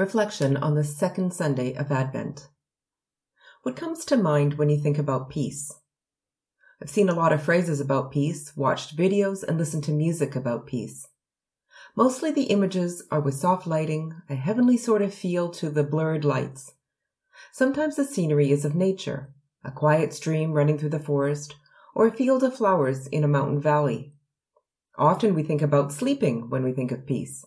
Reflection on the second Sunday of Advent. What comes to mind when you think about peace? I've seen a lot of phrases about peace, watched videos, and listened to music about peace. Mostly the images are with soft lighting, a heavenly sort of feel to the blurred lights. Sometimes the scenery is of nature, a quiet stream running through the forest, or a field of flowers in a mountain valley. Often we think about sleeping when we think of peace.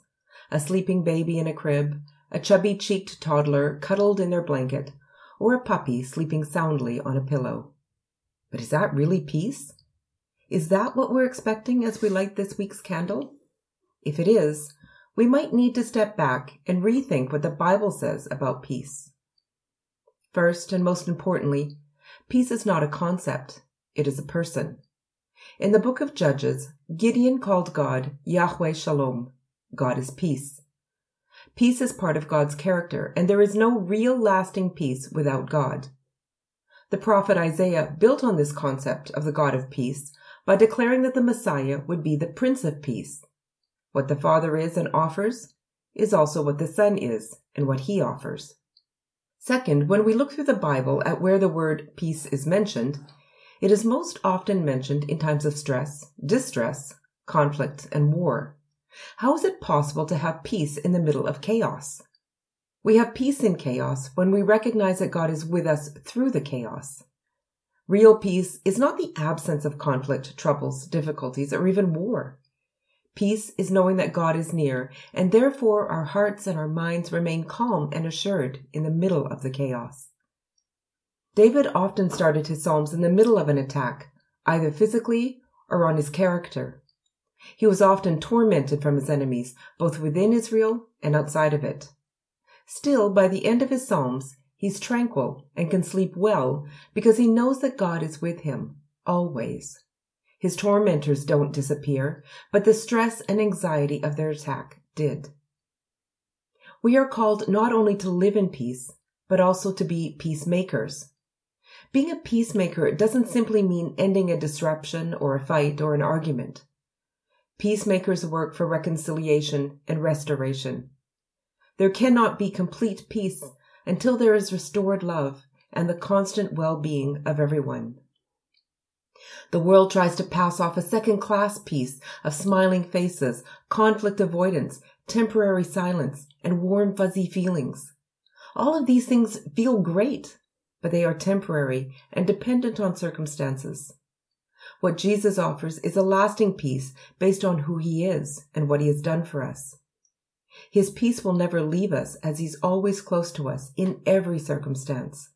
A sleeping baby in a crib, a chubby cheeked toddler cuddled in their blanket, or a puppy sleeping soundly on a pillow. But is that really peace? Is that what we're expecting as we light this week's candle? If it is, we might need to step back and rethink what the Bible says about peace. First and most importantly, peace is not a concept, it is a person. In the book of Judges, Gideon called God Yahweh Shalom. God is peace. Peace is part of God's character, and there is no real lasting peace without God. The prophet Isaiah built on this concept of the God of peace by declaring that the Messiah would be the Prince of Peace. What the Father is and offers is also what the Son is and what he offers. Second, when we look through the Bible at where the word peace is mentioned, it is most often mentioned in times of stress, distress, conflict, and war. How is it possible to have peace in the middle of chaos? We have peace in chaos when we recognize that God is with us through the chaos. Real peace is not the absence of conflict, troubles, difficulties, or even war. Peace is knowing that God is near, and therefore our hearts and our minds remain calm and assured in the middle of the chaos. David often started his Psalms in the middle of an attack, either physically or on his character. He was often tormented from his enemies, both within Israel and outside of it. Still, by the end of his Psalms, he's tranquil and can sleep well because he knows that God is with him, always. His tormentors don't disappear, but the stress and anxiety of their attack did. We are called not only to live in peace, but also to be peacemakers. Being a peacemaker doesn't simply mean ending a disruption or a fight or an argument. Peacemakers work for reconciliation and restoration. There cannot be complete peace until there is restored love and the constant well-being of everyone. The world tries to pass off a second class peace of smiling faces, conflict avoidance, temporary silence, and warm fuzzy feelings. All of these things feel great, but they are temporary and dependent on circumstances. What Jesus offers is a lasting peace based on who he is and what he has done for us. His peace will never leave us as he's always close to us in every circumstance.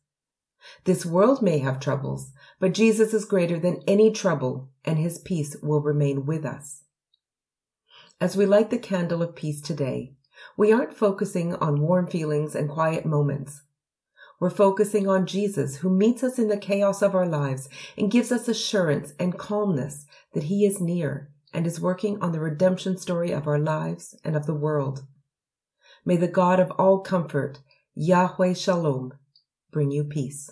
This world may have troubles, but Jesus is greater than any trouble and his peace will remain with us. As we light the candle of peace today, we aren't focusing on warm feelings and quiet moments. We're focusing on Jesus who meets us in the chaos of our lives and gives us assurance and calmness that he is near and is working on the redemption story of our lives and of the world. May the God of all comfort, Yahweh Shalom, bring you peace.